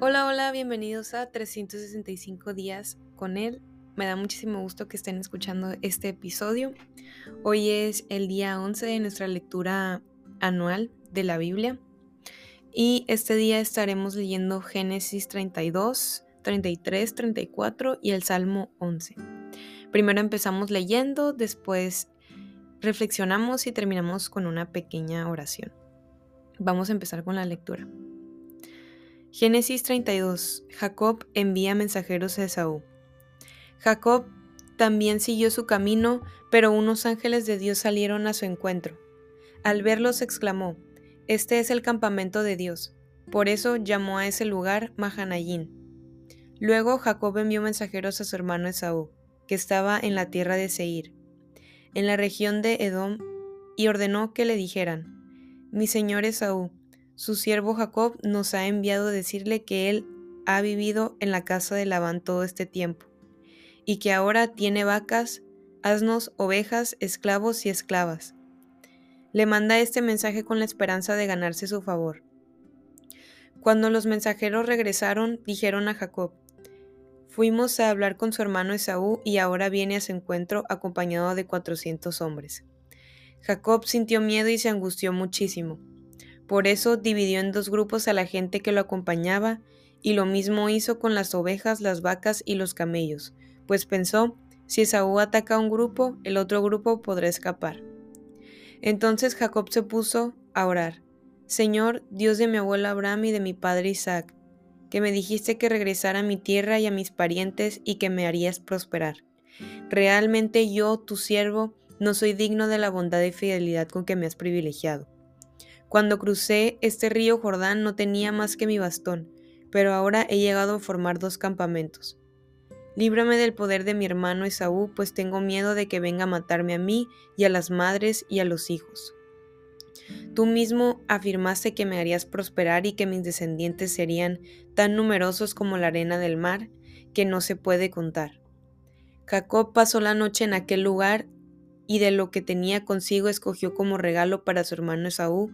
Hola, hola, bienvenidos a 365 días con él. Me da muchísimo gusto que estén escuchando este episodio. Hoy es el día 11 de nuestra lectura anual de la Biblia y este día estaremos leyendo Génesis 32, 33, 34 y el Salmo 11. Primero empezamos leyendo, después reflexionamos y terminamos con una pequeña oración. Vamos a empezar con la lectura. Génesis 32. Jacob envía mensajeros a Esaú. Jacob también siguió su camino, pero unos ángeles de Dios salieron a su encuentro. Al verlos exclamó, Este es el campamento de Dios. Por eso llamó a ese lugar Mahanayín. Luego Jacob envió mensajeros a su hermano Esaú, que estaba en la tierra de Seir, en la región de Edom, y ordenó que le dijeran, Mi señor Esaú, su siervo Jacob nos ha enviado decirle que él ha vivido en la casa de Labán todo este tiempo, y que ahora tiene vacas, asnos, ovejas, esclavos y esclavas. Le manda este mensaje con la esperanza de ganarse su favor. Cuando los mensajeros regresaron, dijeron a Jacob, Fuimos a hablar con su hermano Esaú y ahora viene a su encuentro acompañado de cuatrocientos hombres. Jacob sintió miedo y se angustió muchísimo. Por eso dividió en dos grupos a la gente que lo acompañaba, y lo mismo hizo con las ovejas, las vacas y los camellos, pues pensó, si Esaú ataca a un grupo, el otro grupo podrá escapar. Entonces Jacob se puso a orar, Señor, Dios de mi abuelo Abraham y de mi padre Isaac, que me dijiste que regresara a mi tierra y a mis parientes y que me harías prosperar. Realmente yo, tu siervo, no soy digno de la bondad y fidelidad con que me has privilegiado. Cuando crucé este río Jordán no tenía más que mi bastón, pero ahora he llegado a formar dos campamentos. Líbrame del poder de mi hermano Esaú, pues tengo miedo de que venga a matarme a mí y a las madres y a los hijos. Tú mismo afirmaste que me harías prosperar y que mis descendientes serían tan numerosos como la arena del mar, que no se puede contar. Jacob pasó la noche en aquel lugar y de lo que tenía consigo escogió como regalo para su hermano Esaú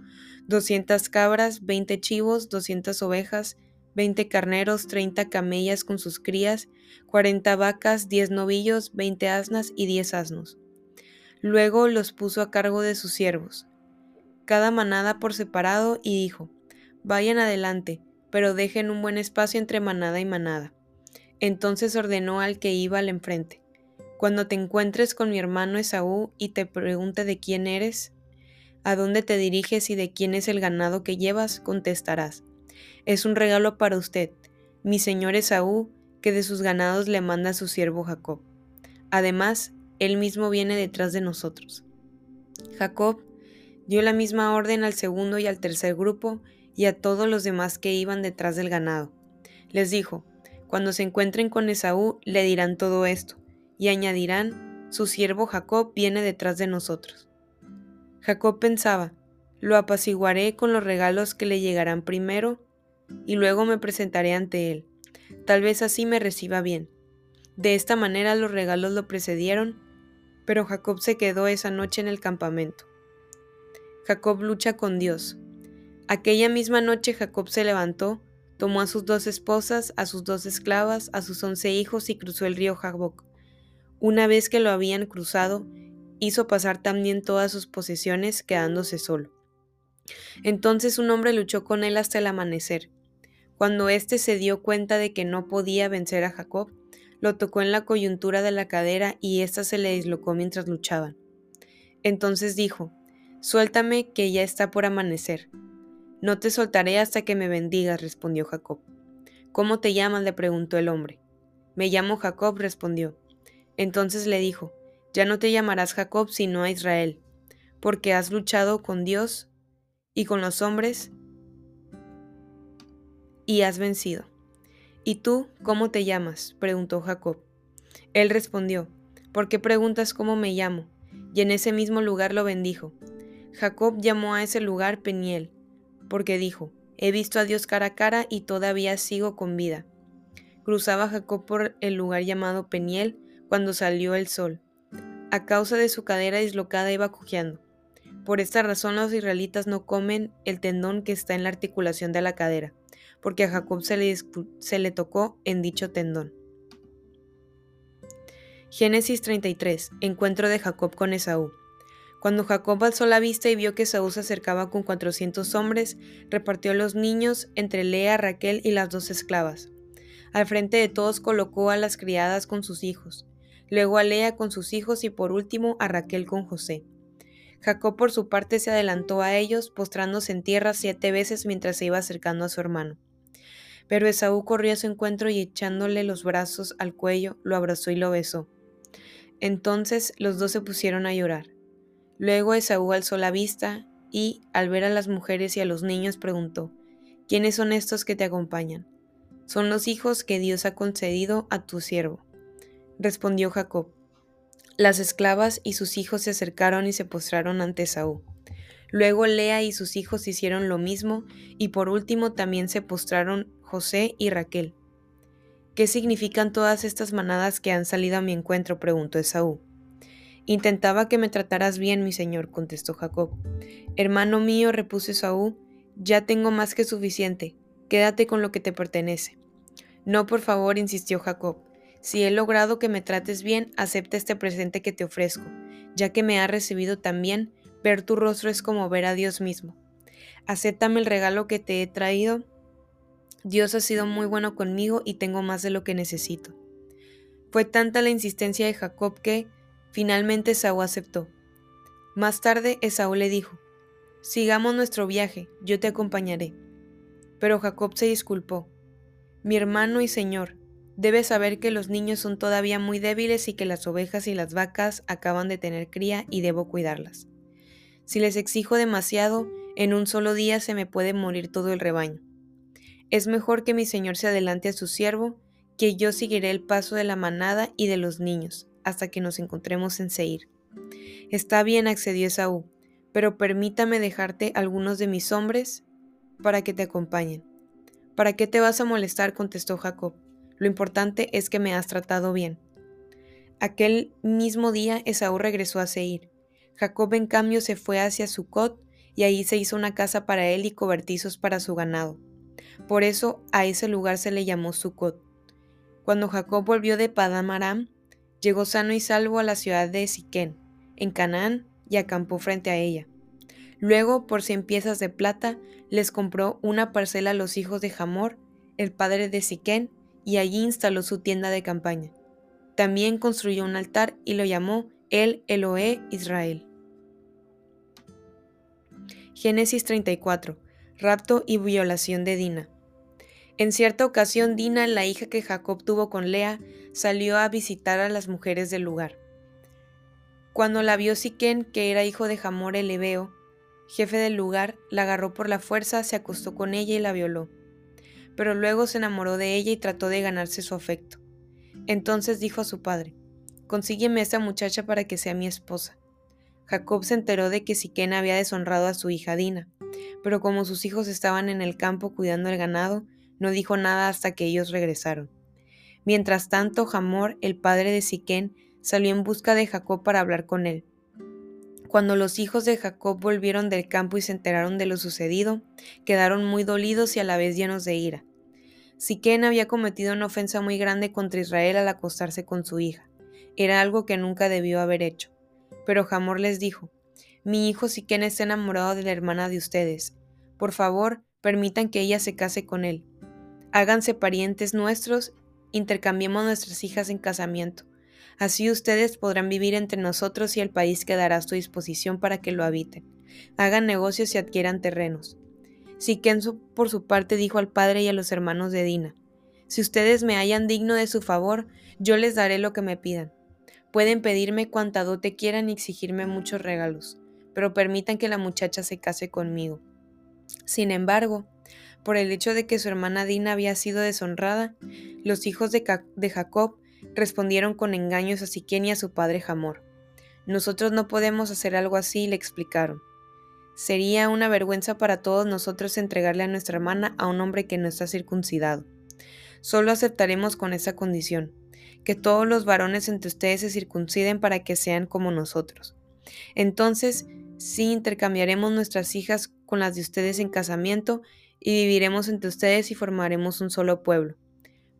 doscientas cabras, veinte chivos, doscientas ovejas, veinte carneros, treinta camellas con sus crías, cuarenta vacas, diez novillos, veinte asnas y diez asnos. Luego los puso a cargo de sus siervos, cada manada por separado, y dijo, Vayan adelante, pero dejen un buen espacio entre manada y manada. Entonces ordenó al que iba al enfrente, cuando te encuentres con mi hermano Esaú y te pregunte de quién eres, a dónde te diriges y de quién es el ganado que llevas, contestarás. Es un regalo para usted, mi señor Esaú, que de sus ganados le manda a su siervo Jacob. Además, él mismo viene detrás de nosotros. Jacob dio la misma orden al segundo y al tercer grupo y a todos los demás que iban detrás del ganado. Les dijo, cuando se encuentren con Esaú, le dirán todo esto y añadirán, su siervo Jacob viene detrás de nosotros. Jacob pensaba, lo apaciguaré con los regalos que le llegarán primero, y luego me presentaré ante él. Tal vez así me reciba bien. De esta manera los regalos lo precedieron, pero Jacob se quedó esa noche en el campamento. Jacob lucha con Dios. Aquella misma noche Jacob se levantó, tomó a sus dos esposas, a sus dos esclavas, a sus once hijos y cruzó el río Jaboc. Una vez que lo habían cruzado, hizo pasar también todas sus posesiones, quedándose solo. Entonces un hombre luchó con él hasta el amanecer. Cuando éste se dio cuenta de que no podía vencer a Jacob, lo tocó en la coyuntura de la cadera y ésta se le dislocó mientras luchaban. Entonces dijo, Suéltame que ya está por amanecer. No te soltaré hasta que me bendigas, respondió Jacob. ¿Cómo te llamas? le preguntó el hombre. Me llamo Jacob, respondió. Entonces le dijo, Ya no te llamarás Jacob sino a Israel, porque has luchado con Dios y con los hombres y has vencido. ¿Y tú cómo te llamas? preguntó Jacob. Él respondió, ¿por qué preguntas cómo me llamo? Y en ese mismo lugar lo bendijo. Jacob llamó a ese lugar Peniel, porque dijo, he visto a Dios cara a cara y todavía sigo con vida. Cruzaba Jacob por el lugar llamado Peniel cuando salió el sol. A causa de su cadera dislocada iba cojeando. Por esta razón los israelitas no comen el tendón que está en la articulación de la cadera, porque a Jacob se le, tocó en dicho tendón. Génesis 33. Encuentro de Jacob con Esaú. Cuando Jacob alzó la vista y vio que Esaú se acercaba con cuatrocientos hombres, repartió los niños entre Lea, Raquel y las dos esclavas. Al frente de todos colocó a las criadas con sus hijos, luego a Lea con sus hijos y por último a Raquel con José. Jacob por su parte se adelantó a ellos, postrándose en tierra siete veces mientras se iba acercando a su hermano. Pero Esaú corrió a su encuentro y echándole los brazos al cuello, lo abrazó y lo besó. Entonces los dos se pusieron a llorar. Luego Esaú alzó la vista y, al ver a las mujeres y a los niños, preguntó, ¿quiénes son estos que te acompañan? son los hijos que Dios ha concedido a tu siervo. Respondió Jacob. Las esclavas y sus hijos se acercaron y se postraron ante Saúl. Luego Lea y sus hijos hicieron lo mismo, y por último también se postraron José y Raquel. ¿Qué significan todas estas manadas que han salido a mi encuentro? preguntó Esaú. Intentaba que me trataras bien, mi señor, contestó Jacob. Hermano mío, repuso Esaú, ya tengo más que suficiente. Quédate con lo que te pertenece. No, por favor, insistió Jacob. Si he logrado que me trates bien, acepta este presente que te ofrezco. Ya que me has recibido tan bien, ver tu rostro es como ver a Dios mismo. Acéptame el regalo que te he traído. Dios ha sido muy bueno conmigo y tengo más de lo que necesito. Fue tanta la insistencia de Jacob que, finalmente, Esaú aceptó. Más tarde, Esaú le dijo, Sigamos nuestro viaje, yo te acompañaré. Pero Jacob se disculpó. Mi hermano y señor, debes saber que los niños son todavía muy débiles y que las ovejas y las vacas acaban de tener cría y debo cuidarlas. Si les exijo demasiado, en un solo día se me puede morir todo el rebaño. Es mejor que mi señor se adelante a su siervo, que yo seguiré el paso de la manada y de los niños, hasta que nos encontremos en Seir. Está bien, accedió Esaú, pero permítame dejarte algunos de mis hombres para que te acompañen. ¿Para qué te vas a molestar? contestó Jacob. Lo importante es que me has tratado bien. Aquel mismo día Esaú regresó a Seir. Jacob en cambio se fue hacia Sucot y ahí se hizo una casa para él y cobertizos para su ganado. Por eso a ese lugar se le llamó Sucot. Cuando Jacob volvió de Padam llegó sano y salvo a la ciudad de Siquén, en Canaán, y acampó frente a ella. Luego, por cien piezas de plata, les compró una parcela a los hijos de Hamor, el padre de Siquén, y allí instaló su tienda de campaña. También construyó un altar y lo llamó El Eloé Israel. Génesis 34. Rapto y violación de Dina. En cierta ocasión, Dina, la hija que Jacob tuvo con Lea, salió a visitar a las mujeres del lugar. Cuando la vio Siquén, que era hijo de Hamor el Ebeo, jefe del lugar, la agarró por la fuerza, se acostó con ella y la violó. Pero luego se enamoró de ella y trató de ganarse su afecto. Entonces dijo a su padre, Consígueme a esa muchacha para que sea mi esposa. Jacob se enteró de que Siquén había deshonrado a su hija Dina, pero como sus hijos estaban en el campo cuidando el ganado, no dijo nada hasta que ellos regresaron. Mientras tanto, Hamor, el padre de Siquén, salió en busca de Jacob para hablar con él. Cuando los hijos de Jacob volvieron del campo y se enteraron de lo sucedido, quedaron muy dolidos y a la vez llenos de ira. Siquén había cometido una ofensa muy grande contra Israel al acostarse con su hija. Era algo que nunca debió haber hecho. Pero Hamor les dijo, Mi hijo Siquén está enamorado de la hermana de ustedes. Por favor, permitan que ella se case con él. Háganse parientes nuestros, intercambiemos nuestras hijas en casamiento. Así ustedes podrán vivir entre nosotros y el país quedará a su disposición para que lo habiten. Hagan negocios y adquieran terrenos. Siquén por su parte dijo al padre y a los hermanos de Dina, Si ustedes me hallan digno de su favor, yo les daré lo que me pidan. Pueden pedirme cuanta dote quieran y exigirme muchos regalos, pero permitan que la muchacha se case conmigo. Sin embargo, por el hecho de que su hermana Dina había sido deshonrada, los hijos de Jacob respondieron con engaños a Siquén y a su padre Jamor. Nosotros no podemos hacer algo así, le explicaron. Sería una vergüenza para todos nosotros entregarle a nuestra hermana a un hombre que no está circuncidado. Solo aceptaremos con esa condición, que todos los varones entre ustedes se circunciden para que sean como nosotros. Entonces, Sí, intercambiaremos nuestras hijas con las de ustedes en casamiento y viviremos entre ustedes y formaremos un solo pueblo.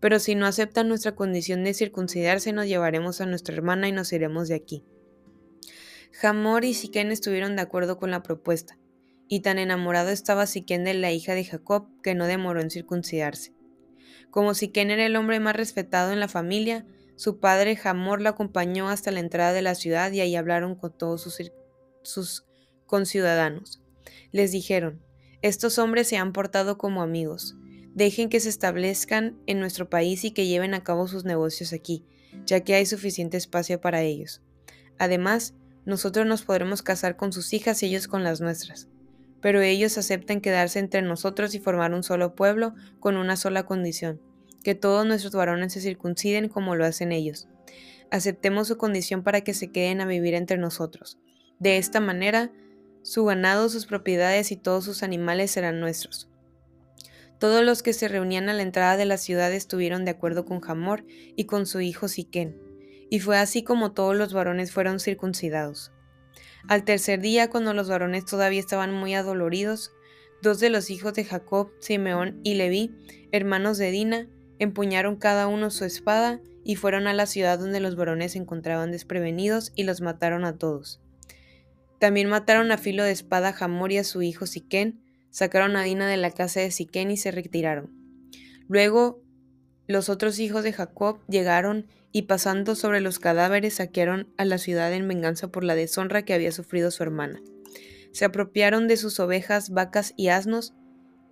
Pero si no aceptan nuestra condición de circuncidarse, nos llevaremos a nuestra hermana y nos iremos de aquí. Hamor y Siquén estuvieron de acuerdo con la propuesta, y tan enamorado estaba Siquén de la hija de Jacob que no demoró en circuncidarse. Como Siquén era el hombre más respetado en la familia, su padre Hamor lo acompañó hasta la entrada de la ciudad y ahí hablaron con todos sus, sus conciudadanos. Les dijeron, estos hombres se han portado como amigos. Dejen que se establezcan en nuestro país y que lleven a cabo sus negocios aquí, ya que hay suficiente espacio para ellos. Además, nosotros nos podremos casar con sus hijas y ellos con las nuestras. Pero ellos aceptan quedarse entre nosotros y formar un solo pueblo con una sola condición, que todos nuestros varones se circunciden como lo hacen ellos. Aceptemos su condición para que se queden a vivir entre nosotros. De esta manera, su ganado, sus propiedades y todos sus animales serán nuestros. Todos los que se reunían a la entrada de la ciudad estuvieron de acuerdo con Hamor y con su hijo Siquén, y fue así como todos los varones fueron circuncidados. Al tercer día, cuando los varones todavía estaban muy adoloridos, dos de los hijos de Jacob, Simeón y Leví, hermanos de Dina, empuñaron cada uno su espada y fueron a la ciudad donde los varones se encontraban desprevenidos y los mataron a todos. También mataron a filo de espada a Hamor y a su hijo Siquén, sacaron a Dina de la casa de Siquén y se retiraron. Luego los otros hijos de Jacob llegaron y pasando sobre los cadáveres saquearon a la ciudad en venganza por la deshonra que había sufrido su hermana. Se apropiaron de sus ovejas, vacas y asnos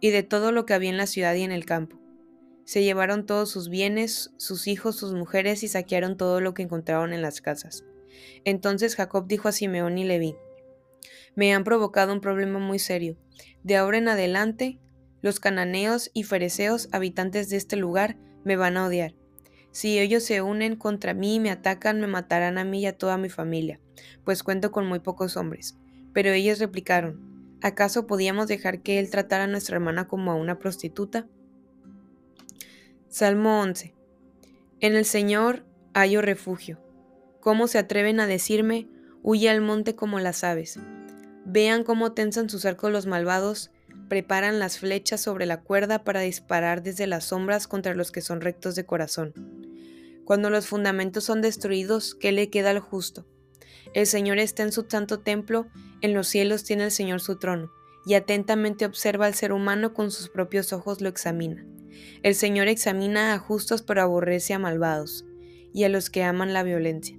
y de todo lo que había en la ciudad y en el campo. Se llevaron todos sus bienes, sus hijos, sus mujeres y saquearon todo lo que encontraron en las casas. Entonces Jacob dijo a Simeón y Leví, me han provocado un problema muy serio. De ahora en adelante, los cananeos y fereceos, habitantes de este lugar, me van a odiar. Si ellos se unen contra mí y me atacan, me matarán a mí y a toda mi familia, pues cuento con muy pocos hombres. Pero ellos replicaron, ¿acaso podíamos dejar que él tratara a nuestra hermana como a una prostituta? Salmo 11. En el Señor hallo refugio. ¿Cómo se atreven a decirme, huye al monte como las aves? Vean cómo tensan sus arcos los malvados, preparan las flechas sobre la cuerda para disparar desde las sombras contra los que son rectos de corazón. Cuando los fundamentos son destruidos, ¿qué le queda al justo? El Señor está en su santo templo, en los cielos tiene el Señor su trono, y atentamente observa al ser humano con sus propios ojos lo examina. El Señor examina a justos pero aborrece a malvados, y a los que aman la violencia.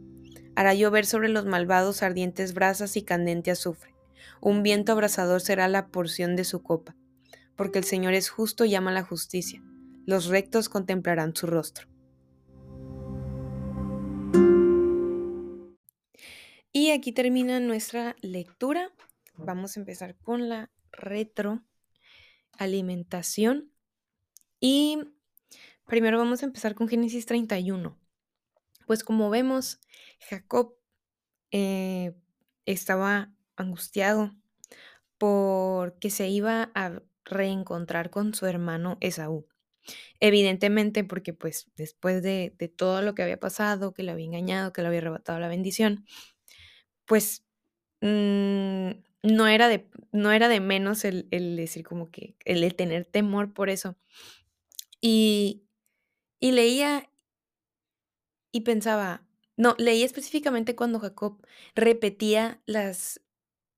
Hará llover sobre los malvados ardientes brasas y candente azufre un viento abrasador será la porción de su copa, porque el Señor es justo y ama la justicia. Los rectos contemplarán su rostro. Y aquí termina nuestra lectura. Vamos a empezar con la retroalimentación. Y primero vamos a empezar con Génesis 31. Pues como vemos, Jacob eh, estaba angustiado porque se iba a reencontrar con su hermano Esaú. Evidentemente porque pues después de, todo lo que había pasado, que le había engañado, que le había arrebatado la bendición, pues mm, no, era de, no era de menos el, decir como que el, tener temor por eso. Y, y leía y pensaba, no, leía específicamente cuando Jacob repetía las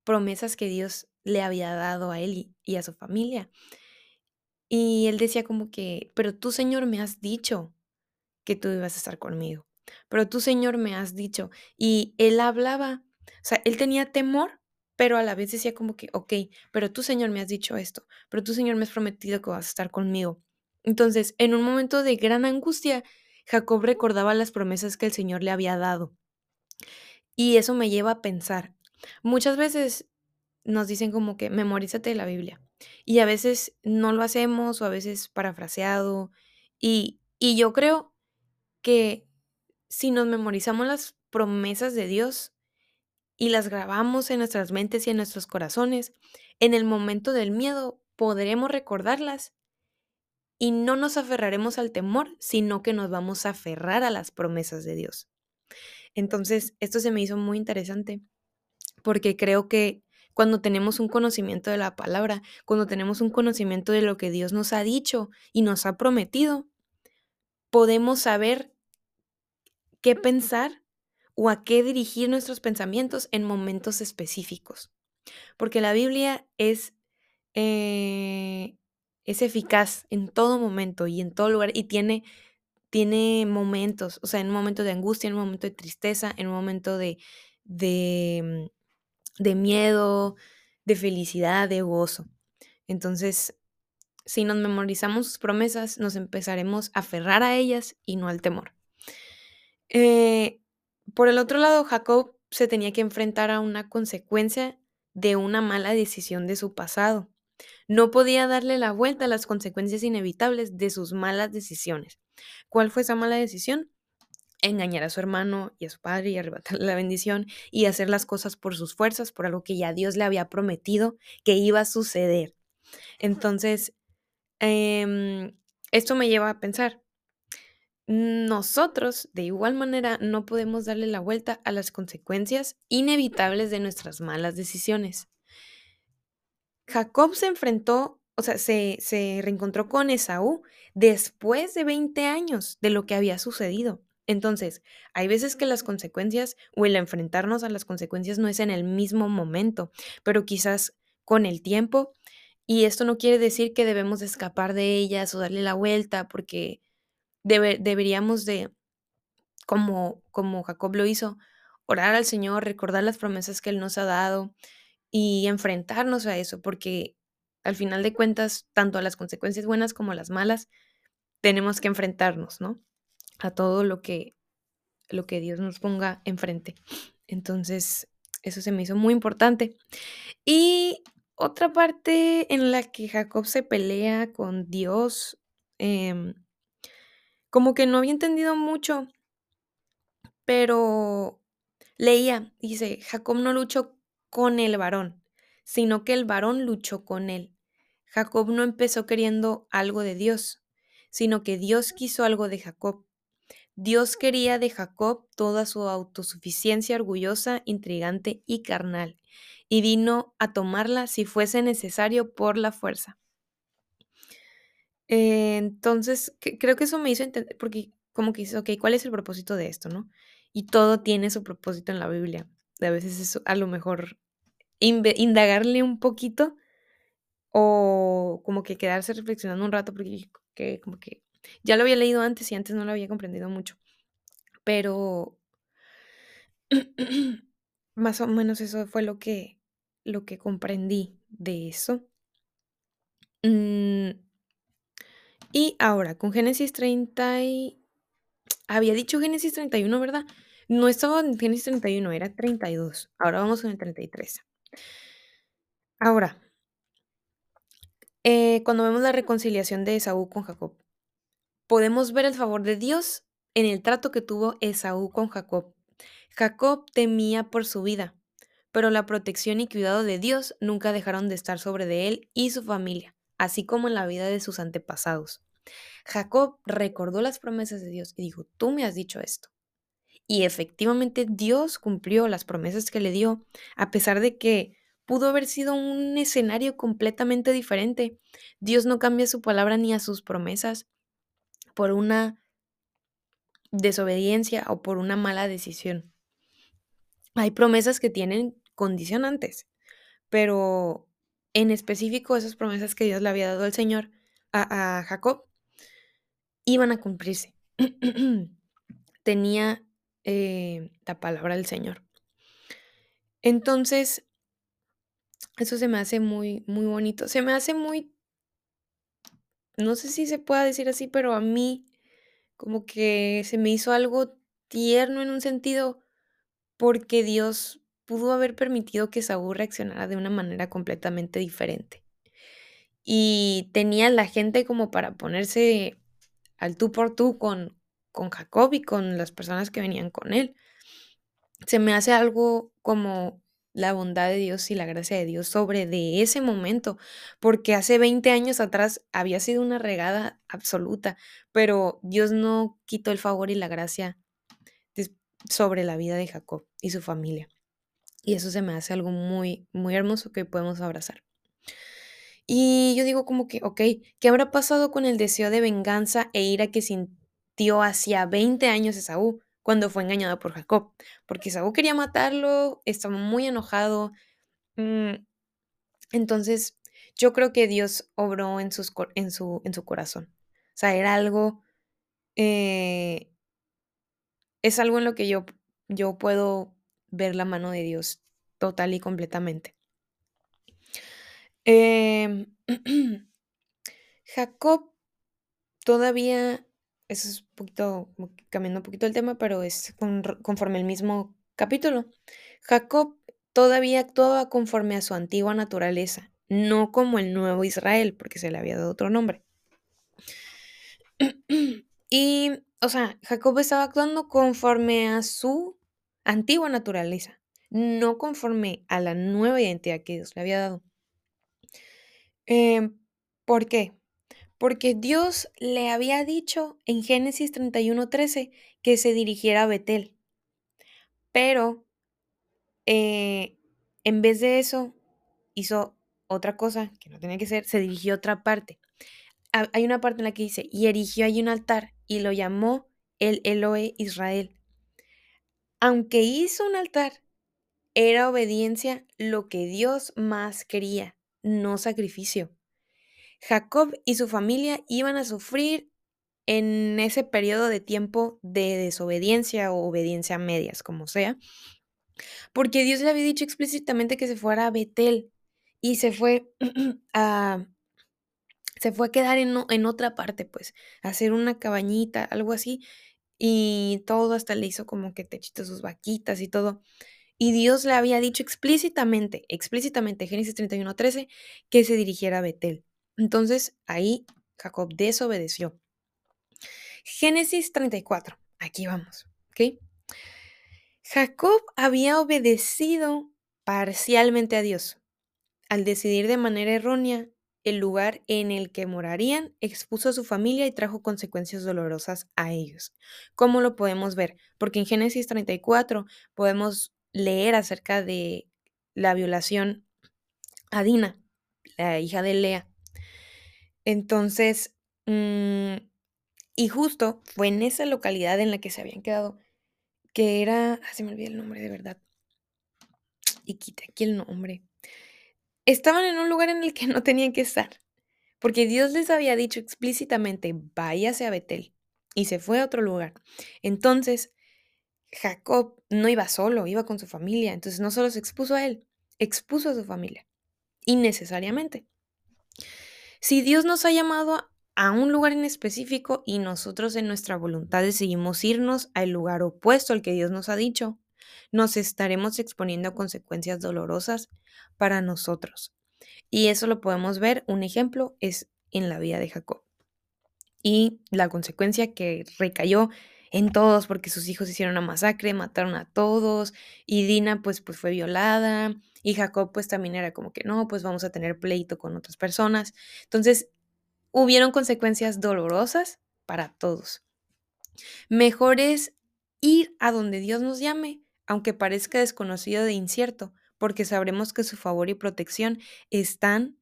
promesas que Dios le había dado a él y, a su familia. Y él decía como que, pero tú Señor me has dicho que tú ibas a estar conmigo, pero tú Señor me has dicho. Y él hablaba, o sea, él tenía temor, pero a la vez decía como que, ok, pero tú Señor me has dicho esto, pero tú Señor me has prometido que vas a estar conmigo. Entonces, en un momento de gran angustia, Jacob recordaba las promesas que el Señor le había dado. Y eso me lleva a pensar, Muchas veces nos dicen como que memorízate la Biblia y a veces no lo hacemos o a veces parafraseado y, y yo creo que si nos memorizamos las promesas de Dios y las grabamos en nuestras mentes y en nuestros corazones, en el momento del miedo podremos recordarlas y no nos aferraremos al temor, sino que nos vamos a aferrar a las promesas de Dios. Entonces, esto se me hizo muy interesante porque creo que cuando tenemos un conocimiento de la palabra, cuando tenemos un conocimiento de lo que Dios nos ha dicho y nos ha prometido, podemos saber qué pensar o a qué dirigir nuestros pensamientos en momentos específicos. Porque la Biblia es, eh, es eficaz en todo momento y en todo lugar y tiene, tiene momentos, o sea, en un momento de angustia, en un momento de tristeza, en un momento de, de, mm, de miedo, de felicidad, de gozo. Entonces, si nos memorizamos sus promesas, nos empezaremos a aferrar a ellas y no al temor. Eh, por el otro lado, Jacob se tenía que enfrentar a una consecuencia de una mala decisión de su pasado. No podía darle la vuelta a las consecuencias inevitables de sus malas decisiones. ¿Cuál fue esa mala decisión? Engañar a su hermano y a su padre y arrebatarle la bendición y hacer las cosas por sus fuerzas, por algo que ya Dios le había prometido que iba a suceder. Entonces, em, esto me lleva a pensar, nosotros, de igual manera, no podemos darle la vuelta a las consecuencias inevitables de nuestras malas decisiones. Jacob se enfrentó, o sea, se, se reencontró con Esaú después de 20 años de lo que había sucedido. Entonces, hay veces que las consecuencias o el enfrentarnos a las consecuencias no es en el mismo momento, pero quizás con el tiempo. Y esto no quiere decir que debemos escapar de ellas o darle la vuelta, porque deberíamos de, como, como Jacob lo hizo, orar al Señor, recordar las promesas que Él nos ha dado y enfrentarnos a eso, porque al final de cuentas, tanto a las consecuencias buenas como a las malas, tenemos que enfrentarnos, ¿no? A todo lo que, lo que Dios nos ponga enfrente. Entonces, eso se me hizo muy importante. Y otra parte en la que Jacob se pelea con Dios, eh, como que no había entendido mucho, pero leía, dice, Jacob no luchó con el varón, sino que el varón luchó con él. Jacob no empezó queriendo algo de Dios, sino que Dios quiso algo de Jacob. Dios quería de Jacob toda su autosuficiencia orgullosa, intrigante y carnal, y vino a tomarla si fuese necesario por la fuerza. Eh, entonces, creo que eso me hizo entender, porque como que ok, ¿cuál es el propósito de esto, no? Y todo tiene su propósito en la Biblia. A veces es a lo mejor indagarle un poquito o como que quedarse reflexionando un rato porque que, como que ya lo había leído antes y antes no lo había comprendido mucho. Pero más o menos eso fue lo que, lo que comprendí de eso. Mm, y ahora, con Génesis 30 y... Había dicho Génesis 31, ¿verdad? No estaba en Génesis 31, era 32. Ahora vamos con el 33. Ahora, eh, cuando vemos la reconciliación de Esaú con Jacob, podemos ver el favor de Dios en el trato que tuvo Esaú con Jacob. Jacob temía por su vida, pero la protección y cuidado de Dios nunca dejaron de estar sobre de él y su familia, así como en la vida de sus antepasados. Jacob recordó las promesas de Dios y dijo, tú me has dicho esto. Y efectivamente Dios cumplió las promesas que le dio, a pesar de que pudo haber sido un escenario completamente diferente. Dios no cambia su palabra ni a sus promesas por una desobediencia o por una mala decisión. Hay promesas que tienen condicionantes, pero en específico esas promesas que Dios le había dado al Señor, a, Jacob, iban a cumplirse. Tenía eh, la palabra del Señor. Entonces, eso se me hace muy, muy bonito. Se me hace muy, no sé si se pueda decir así, pero a mí como que se me hizo algo tierno en un sentido porque Dios pudo haber permitido que Saúl reaccionara de una manera completamente diferente. Y tenía la gente como para ponerse al tú por tú con, con Jacob y con las personas que venían con él. Se me hace algo como la bondad de Dios y la gracia de Dios sobre de ese momento, porque hace 20 años atrás había sido una regada absoluta, pero Dios no quitó el favor y la gracia sobre la vida de Jacob y su familia. Y eso se me hace algo muy, muy hermoso que podemos abrazar. Y yo digo como que, ok, ¿qué habrá pasado con el deseo de venganza e ira que sintió hacia 20 años Esaú cuando fue engañado por Jacob? Porque Esaú quería matarlo, estaba muy enojado. Mm, entonces, yo creo que Dios obró en, su, en su corazón. O sea, era algo, eh, es algo en lo que yo, yo puedo ver la mano de Dios total y completamente. Em, Jacob todavía, eso es un poquito, cambiando un poquito el tema, pero es conforme el mismo capítulo. Jacob todavía actuaba conforme a su antigua naturaleza, no como el nuevo Israel, porque se le había dado otro nombre. y, o sea, Jacob estaba actuando conforme a su antigua naturaleza, no conforme a la nueva identidad que Dios le había dado. Em, ¿Por qué? Porque Dios le había dicho en Génesis 31:13 que se dirigiera a Betel. Pero eh, en vez de eso, hizo otra cosa que no tenía que ser, se dirigió a otra parte. Hay una parte en la que dice, y erigió ahí un altar y lo llamó el Eloe Israel. Aunque hizo un altar, era obediencia lo que Dios más quería, no sacrificio. Jacob y su familia iban a sufrir en ese periodo de tiempo de desobediencia o obediencia a medias, como sea, porque Dios le había dicho explícitamente que se fuera a Betel y se fue a se fue a quedar en, en, otra parte, pues, a hacer una cabañita, algo así, y todo hasta le hizo como que techito sus vaquitas y todo. Y Dios le había dicho explícitamente, explícitamente, Génesis 31:13, que se dirigiera a Betel. Entonces ahí Jacob desobedeció. Génesis 34, aquí vamos. Jacob había obedecido parcialmente a Dios. Al decidir de manera errónea el lugar en el que morarían, expuso a su familia y trajo consecuencias dolorosas a ellos. ¿Cómo lo podemos ver? Porque en Génesis 34 podemos leer acerca de la violación a Dina, la hija de Lea. Entonces, mm, y justo fue en esa localidad en la que se habían quedado, que era, ah, se me olvidó el nombre de verdad. Y quita aquí el nombre estaban en un lugar en el que no tenían que estar, porque Dios les había dicho explícitamente, váyase a Betel, y se fue a otro lugar. Entonces, Jacob no iba solo, iba con su familia, entonces no solo se expuso a él, expuso a su familia, innecesariamente. Si Dios nos ha llamado a un lugar en específico y nosotros en nuestra voluntad decidimos irnos al lugar opuesto al que Dios nos ha dicho, nos estaremos exponiendo a consecuencias dolorosas para nosotros. Y eso lo podemos ver, un ejemplo es en la vida de Jacob. Y la consecuencia que recayó en todos porque sus hijos hicieron una masacre, mataron a todos y Dina pues, pues fue violada y Jacob pues también era como que no, pues vamos a tener pleito con otras personas. Entonces, hubieron consecuencias dolorosas para todos. Mejor es ir a donde Dios nos llame aunque parezca desconocido de incierto, porque sabremos que su favor y protección están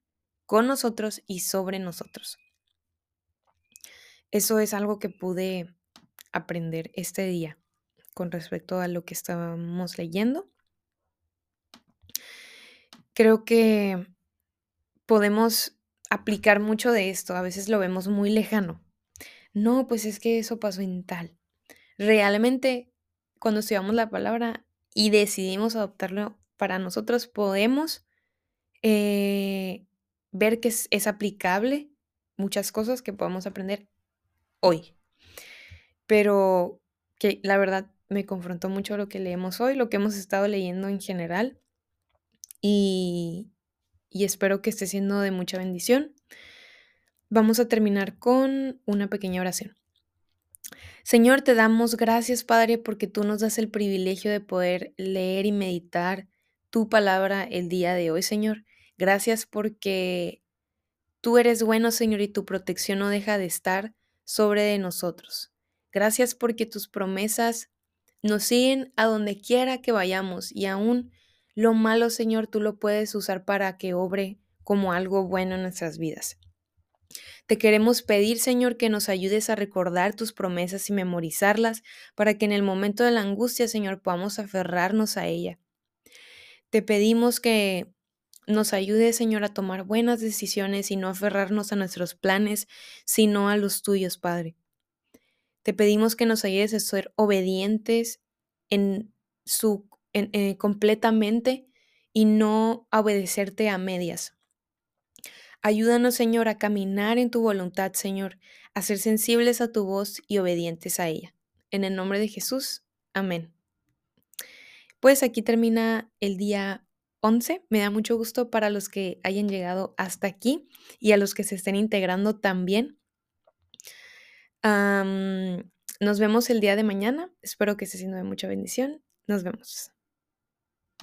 con nosotros y sobre nosotros. Eso es algo que pude aprender este día con respecto a lo que estábamos leyendo. Creo que podemos aplicar mucho de esto, a veces lo vemos muy lejano. No, pues es que eso pasó en tal. Realmente cuando estudiamos la palabra y decidimos adoptarlo para nosotros, podemos eh, ver que es, aplicable muchas cosas que podemos aprender hoy. Pero que la verdad me confrontó mucho lo que leemos hoy, lo que hemos estado leyendo en general. Y, y espero que esté siendo de mucha bendición. Vamos a terminar con una pequeña oración. Señor, te damos gracias, Padre, porque tú nos das el privilegio de poder leer y meditar tu palabra el día de hoy, Señor. Gracias porque tú eres bueno, Señor, y tu protección no deja de estar sobre de nosotros. Gracias porque tus promesas nos siguen a donde quiera que vayamos y aún Lo malo, Señor, tú lo puedes usar para que obre como algo bueno en nuestras vidas. Te queremos pedir, Señor, que nos ayudes a recordar tus promesas y memorizarlas para que en el momento de la angustia, Señor, podamos aferrarnos a ella. Te pedimos que nos ayudes, Señor, a tomar buenas decisiones y no aferrarnos a nuestros planes, sino a los tuyos, Padre. Te pedimos que nos ayudes a ser obedientes en su eh, completamente y no obedecerte a medias. Ayúdanos, Señor, a caminar en tu voluntad, Señor, a ser sensibles a tu voz y obedientes a ella. En el nombre de Jesús, amén. Pues aquí termina el día 11. Me da mucho gusto para los que hayan llegado hasta aquí y a los que se estén integrando también. Nos vemos el día de mañana. Espero que esté siendo de mucha bendición. Nos vemos.